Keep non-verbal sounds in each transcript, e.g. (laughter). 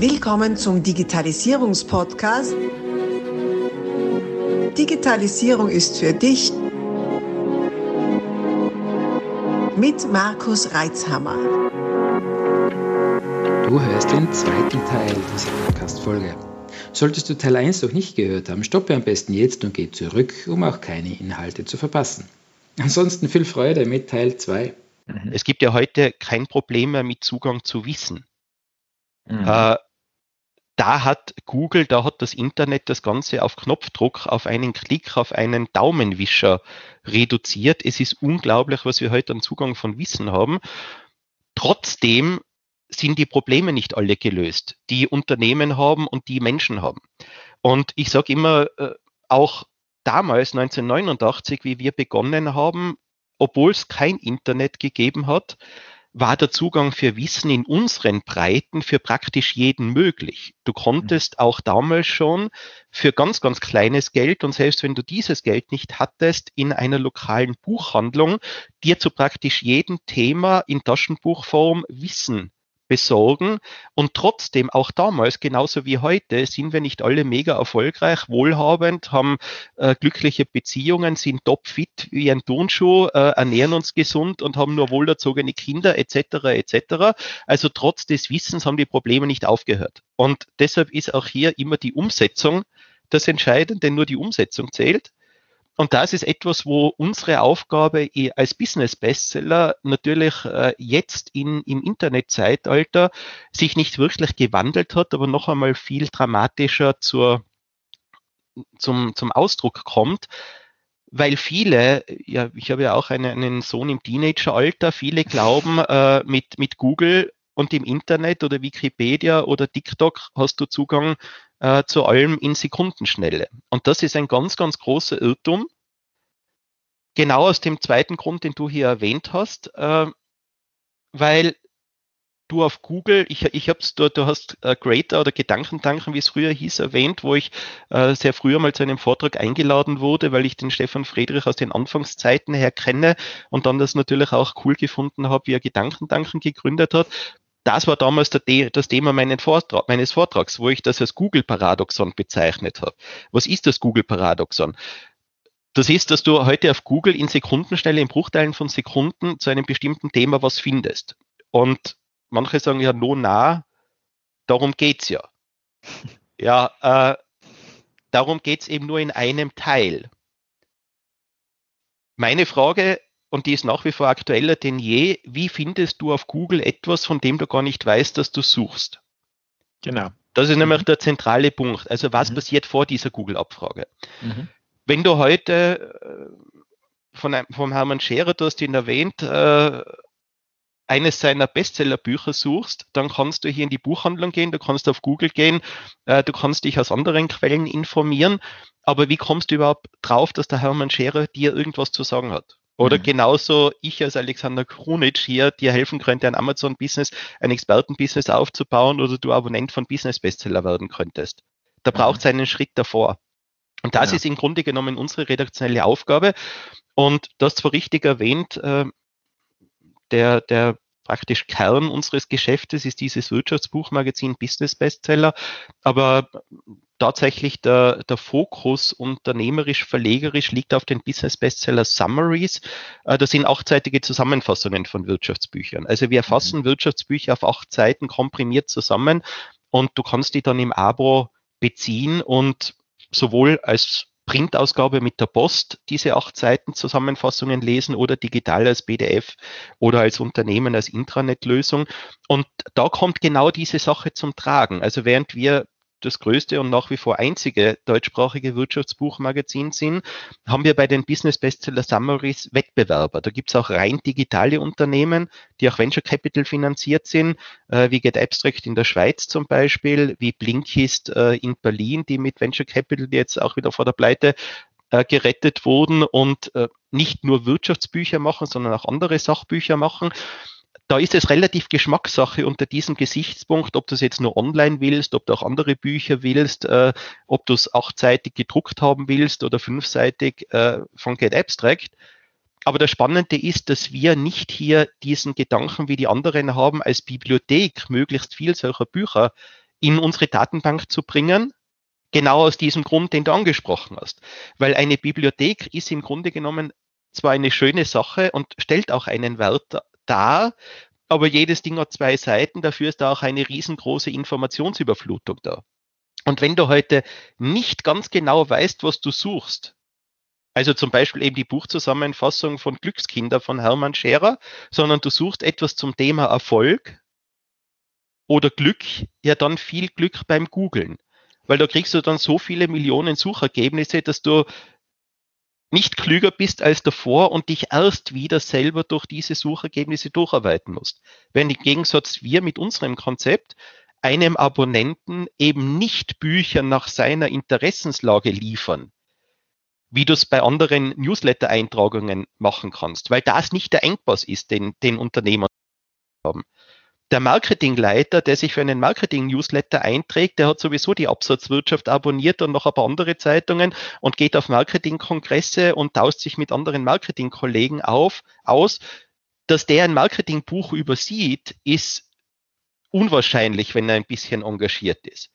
Willkommen zum Digitalisierungspodcast. Digitalisierung ist für dich mit Markus Reitzhammer. Du hörst den zweiten Teil dieser Podcast-Folge. Solltest du Teil 1 noch nicht gehört haben, stoppe am besten jetzt und geh zurück, um auch keine Inhalte zu verpassen. Ansonsten viel Freude mit Teil 2. Es gibt ja heute kein Problem mehr mit Zugang zu Wissen. Mhm. Äh, da hat Google, da hat das Internet das Ganze auf Knopfdruck, auf einen Klick, auf einen Daumenwischer reduziert. Es ist unglaublich, was wir heute an Zugang von Wissen haben. Trotzdem sind die Probleme nicht alle gelöst, die Unternehmen haben und die Menschen haben. Und ich sage immer, äh, auch damals 1989, wie wir begonnen haben, obwohl es kein Internet gegeben hat, war der Zugang für Wissen in unseren Breiten für praktisch jeden möglich. Du konntest auch damals schon für ganz, ganz kleines Geld und selbst wenn du dieses Geld nicht hattest, in einer lokalen Buchhandlung dir zu praktisch jedem Thema in Taschenbuchform Wissen besorgen. Und trotzdem, auch damals, genauso wie heute, sind wir nicht alle mega erfolgreich, wohlhabend, haben äh, glückliche Beziehungen, sind topfit wie ein Turnschuh, äh, ernähren uns gesund und haben nur wohlerzogene Kinder etc. etc. Also trotz des Wissens haben die Probleme nicht aufgehört. Und deshalb ist auch hier immer die Umsetzung das Entscheidende, nur die Umsetzung zählt. Und das ist etwas, wo unsere Aufgabe als Business-Bestseller natürlich äh, jetzt in, im Internetzeitalter sich nicht wirklich gewandelt hat, aber noch einmal viel dramatischer zur, zum, zum Ausdruck kommt. Weil viele, ja, ich habe ja auch einen, einen Sohn im Teenageralter, viele glauben, (laughs) äh, mit, mit Google und im Internet oder Wikipedia oder TikTok hast du Zugang äh, zu allem in Sekundenschnelle. Und das ist ein ganz, ganz großer Irrtum. Genau aus dem zweiten Grund, den du hier erwähnt hast, äh, weil du auf Google, ich, ich hab's, du, du hast äh, Greater oder Gedankentanken, wie es früher hieß, erwähnt, wo ich äh, sehr früher mal zu einem Vortrag eingeladen wurde, weil ich den Stefan Friedrich aus den Anfangszeiten her kenne und dann das natürlich auch cool gefunden habe, wie er Gedankentanken gegründet hat das war damals das Thema Vortrag, meines Vortrags, wo ich das als Google-Paradoxon bezeichnet habe. Was ist das Google-Paradoxon? Das ist, dass du heute auf Google in Sekundenschnelle, in Bruchteilen von Sekunden zu einem bestimmten Thema was findest. Und manche sagen ja, no, na, darum geht's ja. (laughs) Ja, äh, darum geht's eben nur in einem Teil. Meine Frage und die ist nach wie vor aktueller denn je. Wie findest du auf Google etwas, von dem du gar nicht weißt, dass du suchst? Genau. Das ist mhm. nämlich der zentrale Punkt. Also was mhm. passiert vor dieser Google-Abfrage? Mhm. Wenn du heute äh, von, vom Hermann Scherer, du hast ihn erwähnt, äh, eines seiner Bestsellerbücher suchst, dann kannst du hier in die Buchhandlung gehen, du kannst auf Google gehen, äh, du kannst dich aus anderen Quellen informieren. Aber wie kommst du überhaupt drauf, dass der Hermann Scherer dir irgendwas zu sagen hat? Oder mhm. genauso ich als Alexander Krunic hier dir helfen könnte, ein Amazon-Business, ein Experten-Business aufzubauen oder du Abonnent von Business-Bestseller werden könntest. Da mhm. braucht es einen Schritt davor. Und das ja. ist im Grunde genommen unsere redaktionelle Aufgabe. Und das zwar richtig erwähnt, äh, der, der praktisch Kern unseres Geschäftes ist dieses Wirtschaftsbuchmagazin Business Bestseller. Aber tatsächlich der, der Fokus unternehmerisch, verlegerisch liegt auf den Business Bestseller Summaries. Äh, das sind achtseitige Zusammenfassungen von Wirtschaftsbüchern. Also wir fassen mhm. Wirtschaftsbücher auf acht Seiten komprimiert zusammen und du kannst die dann im Abo beziehen und sowohl als Printausgabe mit der Post diese acht Seiten Zusammenfassungen lesen oder digital als PDF oder als Unternehmen als Intranet-Lösung. Und da kommt genau diese Sache zum Tragen. Also während wir das größte und nach wie vor einzige deutschsprachige Wirtschaftsbuchmagazin sind, haben wir bei den Business Bestseller Summaries Wettbewerber. Da gibt es auch rein digitale Unternehmen, die auch Venture Capital finanziert sind, äh, wie Get Abstract in der Schweiz zum Beispiel, wie Blinkist äh, in Berlin, die mit Venture Capital jetzt auch wieder vor der Pleite äh, gerettet wurden und äh, nicht nur Wirtschaftsbücher machen, sondern auch andere Sachbücher machen da ist es relativ Geschmackssache unter diesem Gesichtspunkt, ob du es jetzt nur online willst, ob du auch andere Bücher willst, äh, ob du es achtseitig gedruckt haben willst oder fünfseitig äh, von Get Abstract. Aber das Spannende ist, dass wir nicht hier diesen Gedanken wie die anderen haben, als Bibliothek möglichst viel solcher Bücher in unsere Datenbank zu bringen, genau aus diesem Grund, den du angesprochen hast. Weil eine Bibliothek ist im Grunde genommen zwar eine schöne Sache und stellt auch einen Wert dar, aber jedes Ding hat zwei Seiten, dafür ist da auch eine riesengroße Informationsüberflutung da. Und wenn du heute nicht ganz genau weißt, was du suchst, also zum Beispiel eben die Buchzusammenfassung von Glückskinder von Hermann Scherer, sondern du suchst etwas zum Thema Erfolg oder Glück, ja dann viel Glück beim Googlen. Weil da kriegst du dann so viele Millionen Suchergebnisse, dass du nicht klüger bist als davor und dich erst wieder selber durch diese Suchergebnisse durcharbeiten musst. Wenn im Gegensatz wir mit unserem Konzept einem Abonnenten eben nicht Bücher nach seiner Interessenslage liefern, wie du es bei anderen Newsletter-Eintragungen machen kannst, weil das nicht der Engpass ist, den, den Unternehmer haben. Der Marketingleiter, der sich für einen Marketing-Newsletter einträgt, der hat sowieso die Absatzwirtschaft abonniert und noch ein paar andere Zeitungen und geht auf Marketingkongresse und tauscht sich mit anderen Marketingkollegen auf, aus. Dass der ein Marketingbuch übersieht, ist unwahrscheinlich, wenn er ein bisschen engagiert ist.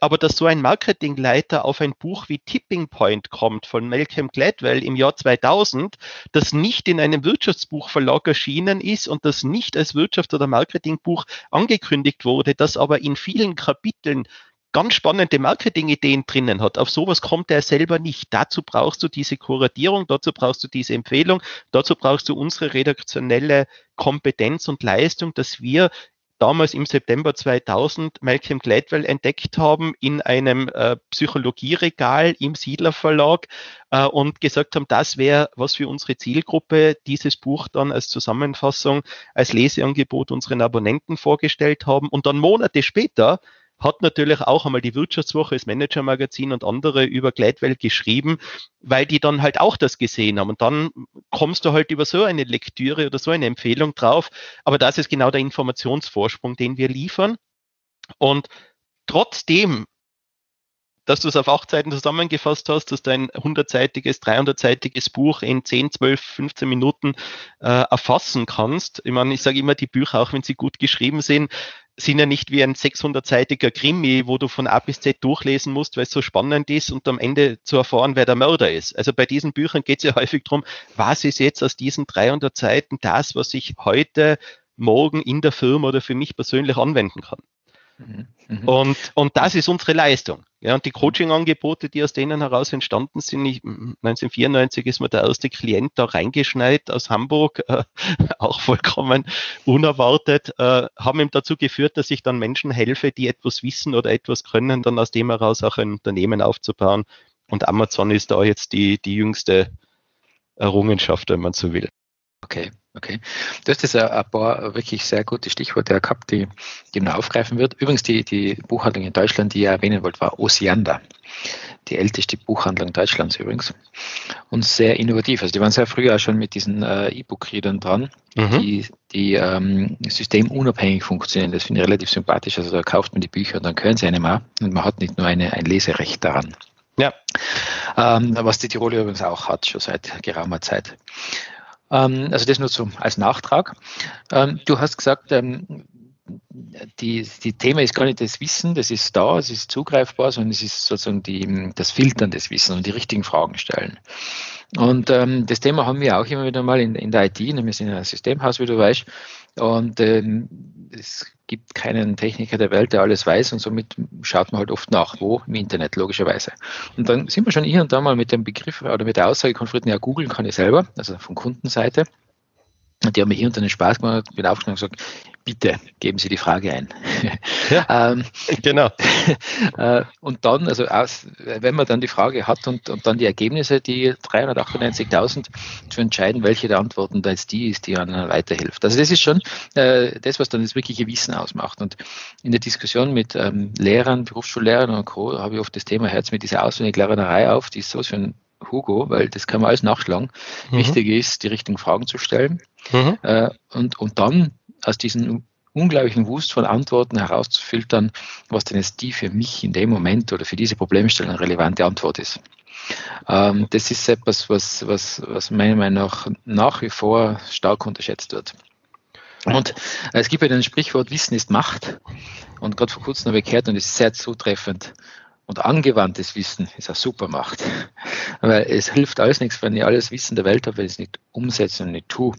Aber dass so ein Marketingleiter auf ein Buch wie Tipping Point kommt von Malcolm Gladwell im Jahr 2000, das nicht in einem Wirtschaftsbuchverlag erschienen ist und das nicht als Wirtschafts- oder Marketingbuch angekündigt wurde, das aber in vielen Kapiteln ganz spannende Marketingideen drinnen hat. Auf sowas kommt er selber nicht. Dazu brauchst du diese Kuratierung, dazu brauchst du diese Empfehlung, dazu brauchst du unsere redaktionelle Kompetenz und Leistung, dass wir damals im September 2000 Malcolm Gladwell entdeckt haben in einem äh, Psychologieregal im Siedler Verlag äh, und gesagt haben, das wäre was für unsere Zielgruppe, dieses Buch dann als Zusammenfassung, als Leseangebot unseren Abonnenten vorgestellt haben. Und dann Monate später hat natürlich auch einmal die Wirtschaftswoche, das Manager-Magazin und andere über Gladwell geschrieben, weil die dann halt auch das gesehen haben. Und dann kommst du halt über so eine Lektüre oder so eine Empfehlung drauf. Aber das ist genau der Informationsvorsprung, den wir liefern. Und trotzdem dass du es auf acht Seiten zusammengefasst hast, dass du ein 100-seitiges, 300-seitiges Buch in 10, 12, 15 Minuten äh, erfassen kannst. Ich meine, ich sage immer, die Bücher, auch wenn sie gut geschrieben sind, sind ja nicht wie ein 600-seitiger Krimi, wo du von A bis Z durchlesen musst, weil es so spannend ist und am Ende zu erfahren, wer der Mörder ist. Also bei diesen Büchern geht es ja (laughs) häufig darum, was ist jetzt aus diesen 300 Seiten das, was ich heute, morgen in der Firma oder für mich persönlich anwenden kann. Mhm. Mhm. Und, und das ist unsere Leistung. Ja, und die Coaching-Angebote, die aus denen heraus entstanden sind, ich, 1994 ist mir der erste Klient da reingeschneit aus Hamburg, (laughs) äh, auch vollkommen unerwartet, äh, haben ihm dazu geführt, dass ich dann Menschen helfe, die etwas wissen oder etwas können, dann aus dem heraus auch ein Unternehmen aufzubauen. Und Amazon ist da jetzt die, die jüngste Errungenschaft, wenn man so will. Okay, okay. Du hast jetzt ein paar wirklich sehr gute Stichworte gehabt, die, die man aufgreifen wird. Übrigens, die, die Buchhandlung in Deutschland, die ihr erwähnen wollt, war Osiander. Die älteste Buchhandlung Deutschlands übrigens. Und sehr innovativ. Also die waren sehr früh auch schon mit diesen äh, E-Book-Readern dran, mhm. die, die ähm, systemunabhängig funktionieren. Das finde ich relativ sympathisch. Also da kauft man die Bücher und dann können sie einem auch. Und man hat nicht nur eine, ein Leserecht daran. Ja. Ähm, was die Tirol übrigens auch hat, schon seit geraumer Zeit. Ähm, also das nur so als Nachtrag. Ähm, du hast gesagt, ähm, die, die Thema ist gar nicht das Wissen, das ist da, es ist zugreifbar, sondern es ist sozusagen die, das Filtern des Wissens und die richtigen Fragen stellen. Und ähm, das Thema haben wir auch immer wieder mal in, in der IT, wir sind ein Systemhaus, wie du weißt, und ähm, es gibt keinen Techniker der Welt, der alles weiß und somit schaut man halt oft nach, wo im Internet, logischerweise. Und dann sind wir schon hier und da mal mit dem Begriff oder mit der Aussage konfrontiert, ja, googeln kann ich selber, also von Kundenseite. Und die haben mir hier und da den Spaß gemacht, bin aufgenommen und gesagt, bitte geben Sie die Frage ein. (laughs) Ja, (laughs) ähm, genau. (laughs) Äh, und dann, also aus, wenn man dann die Frage hat und, und dann die Ergebnisse, die 398.000 zu entscheiden, welche der Antworten da jetzt die ist, die einem weiterhilft. Also das ist schon äh, das, was dann das wirkliche Wissen ausmacht. Und in der Diskussion mit ähm, Lehrern, Berufsschullehrern und Co. habe ich oft das Thema Herz mit dieser Auswendiglernerei auf, die ist so für ein Hugo, weil das kann man alles nachschlagen. Mhm. Wichtig ist, die richtigen Fragen zu stellen mhm. äh, und, und dann aus diesen unglaublichen Wust von Antworten herauszufiltern, was denn jetzt die für mich in dem Moment oder für diese Problemstellung relevante Antwort ist. Ähm, das ist etwas, was, was, was meiner Meinung nach nach wie vor stark unterschätzt wird. Und äh, es gibt ja ein Sprichwort, Wissen ist Macht. Und gerade vor kurzem habe ich gehört und es ist sehr zutreffend. Und angewandtes Wissen ist eine super Macht. Weil es hilft alles nichts, wenn ich alles Wissen der Welt habe, wenn ich es nicht umsetze und nicht tue.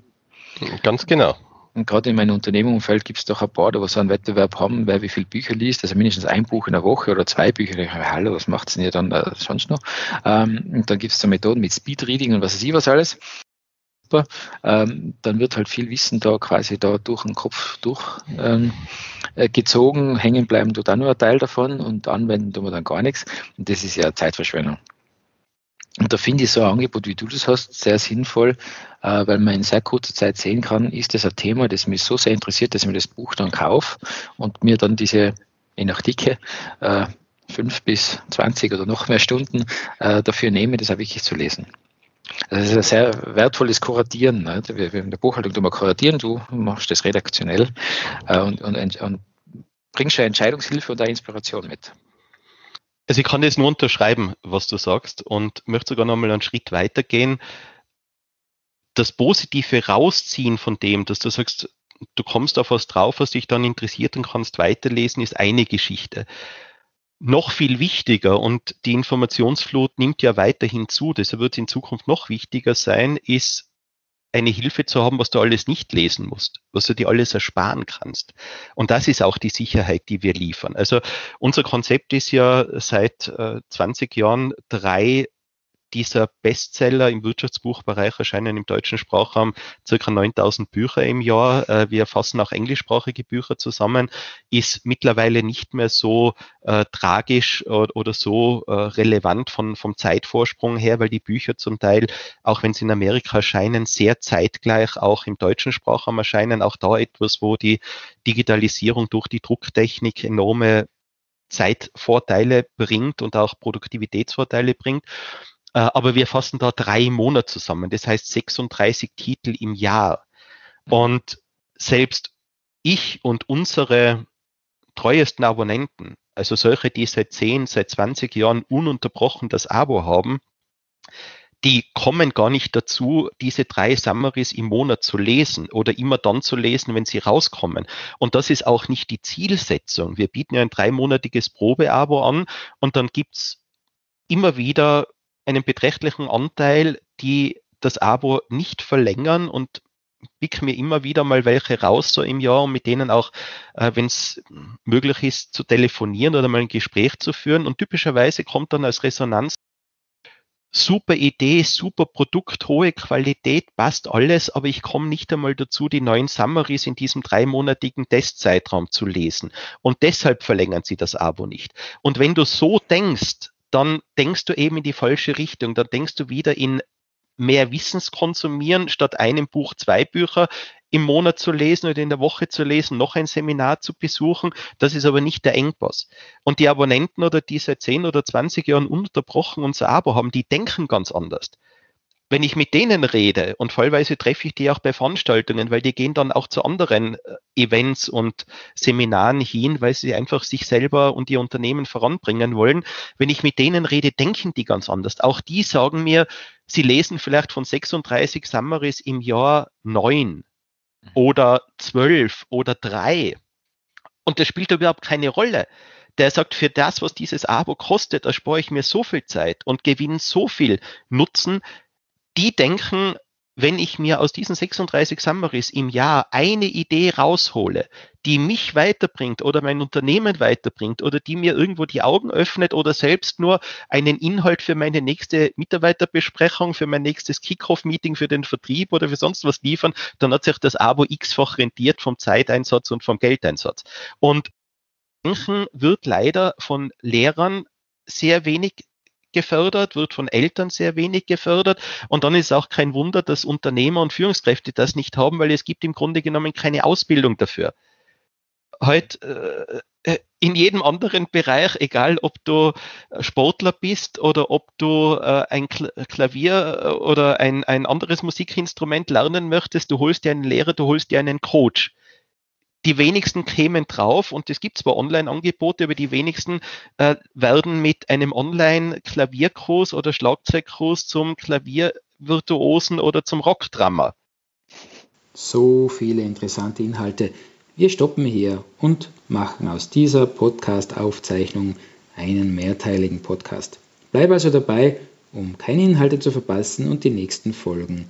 Ganz genau. Und gerade in meinem Unternehmungsumfeld gibt es doch ein paar, die so einen Wettbewerb haben, wer wie viele Bücher liest, also mindestens ein Buch in der Woche oder zwei Bücher. Ich, hallo, was macht denn ihr dann da sonst noch? Ähm, und dann gibt es so Methoden mit Speedreading und was weiß ich was alles. Ähm, dann wird halt viel Wissen da quasi da durch den Kopf durchgezogen, ähm, äh, hängen bleiben tut auch nur ein Teil davon und anwenden tun wir dann gar nichts. Und das ist ja Zeitverschwendung. Und da finde ich so ein Angebot, wie du das hast, sehr sinnvoll, äh, weil man in sehr kurzer Zeit sehen kann, ist das ein Thema, das mich so sehr interessiert, dass ich mir das Buch dann kaufe und mir dann diese, je nach Dicke, äh, fünf bis zwanzig oder noch mehr Stunden äh, dafür nehme, das auch wirklich zu lesen. Also das ist ein sehr wertvolles Kuratieren. Ne? Wir, in der Buchhaltung tun wir kuratieren, du machst das redaktionell und, und, und bringst ja Entscheidungshilfe und auch Inspiration mit. Also ich kann das nur unterschreiben, was du sagst und möchte sogar noch mal einen Schritt weitergehen. Das Positive rausziehen von dem, dass du sagst, du kommst auf was drauf, was dich dann interessiert und kannst weiterlesen, ist eine Geschichte. Noch viel wichtiger und die Informationsflut nimmt ja weiterhin zu, deshalb wird es in Zukunft noch wichtiger sein, ist eine Hilfe zu haben, was du alles nicht lesen musst, was du dir alles ersparen kannst. Und das ist auch die Sicherheit, die wir liefern. Also unser Konzept ist ja seit äh, 20 Jahren drei dieser Bestseller im Wirtschaftsbuchbereich erscheinen im deutschen Sprachraum circa 9000 Bücher im Jahr. Äh, wir fassen auch englischsprachige Bücher zusammen, ist mittlerweile nicht mehr so äh, tragisch oder, oder so äh, relevant von, vom Zeitvorsprung her, weil die Bücher zum Teil, auch wenn sie in Amerika erscheinen, sehr zeitgleich auch im deutschen Sprachraum erscheinen. Auch da etwas, wo die Digitalisierung durch die Drucktechnik enorme Zeitvorteile bringt und auch Produktivitätsvorteile bringt. Äh, aber wir fassen da drei Monate zusammen. Das heißt 36 Titel im Jahr. Und selbst ich und unsere treuesten Abonnenten, also solche, die seit 10, seit 20 Jahren ununterbrochen das Abo haben, die kommen gar nicht dazu, diese drei Summaries im Monat zu lesen oder immer dann zu lesen, wenn sie rauskommen. Und das ist auch nicht die Zielsetzung. Wir bieten ja ein dreimonatiges Probeabo an und dann gibt's immer wieder einen beträchtlichen Anteil, die das Abo nicht verlängern und pick mir immer wieder mal welche raus so im Jahr, um mit denen auch, äh, wenn es möglich ist, zu telefonieren oder mal ein Gespräch zu führen. Und typischerweise kommt dann als Resonanz super Idee, super Produkt, hohe Qualität, passt alles, aber ich komme nicht einmal dazu, die neuen Summaries in diesem dreimonatigen Testzeitraum zu lesen. Und deshalb verlängern sie das Abo nicht. Und wenn du so denkst, dann denkst du eben in die falsche Richtung. Dann denkst du wieder in mehr Wissens konsumieren, statt einem Buch zwei Bücher im Monat zu lesen oder in der Woche zu lesen, noch ein Seminar zu besuchen. Das ist aber nicht der Engpass. Und die Abonnenten oder die seit 10 oder 20 Jahren unterbrochen unser Abo haben, die denken ganz anders wenn ich mit denen rede, und vollweise treffe ich die auch bei Veranstaltungen, weil die gehen dann auch zu anderen äh, Events und Seminaren hin, weil sie einfach sich selber und ihr Unternehmen voranbringen wollen. Wenn ich mit denen rede, denken die ganz anders. Auch die sagen mir, sie lesen vielleicht von 36 Summaries im Jahr neun mhm. oder zwölf oder drei. Und das spielt überhaupt keine Rolle der sagt, für das, was dieses Abo kostet, erspare ich mir so viel Zeit und gewinne so viel Nutzen, die denken, wenn ich mir aus diesen 36 Summaries im Jahr eine Idee raushole, die mich weiterbringt oder mein Unternehmen weiterbringt oder die mir irgendwo die Augen öffnet oder selbst nur einen Inhalt für meine nächste Mitarbeiterbesprechung, für mein nächstes Kickoff-Meeting für den Vertrieb oder für sonst was liefern, dann hat sich das Abo x-fach rentiert vom Zeiteinsatz und vom Geldeinsatz. Und Denken wird leider von Lehrern sehr wenig gefördert, wird von Eltern sehr wenig gefördert. Und dann ist auch kein Wunder, dass Unternehmer und Führungskräfte das nicht haben, weil es gibt im Grunde genommen keine Ausbildung dafür. Heute äh, äh, in jedem anderen Bereich, egal ob du Sportler bist oder ob du äh, ein Klavier äh, oder ein, ein anderes Musikinstrument lernen möchtest, du holst dir einen Lehrer, du holst dir einen Coach die wenigsten kämen drauf und es gibt zwar Online-Angebote, aber die wenigsten äh, werden mit einem Online-Klavierkurs oder Schlagzeugkurs zum Klaviervirtuosen oder zum Rockdrammer. So viele interessante Inhalte. Wir stoppen hier und machen aus dieser Podcast-Aufzeichnung einen mehrteiligen Podcast. Bleib also dabei, um keine Inhalte zu verpassen und die nächsten Folgen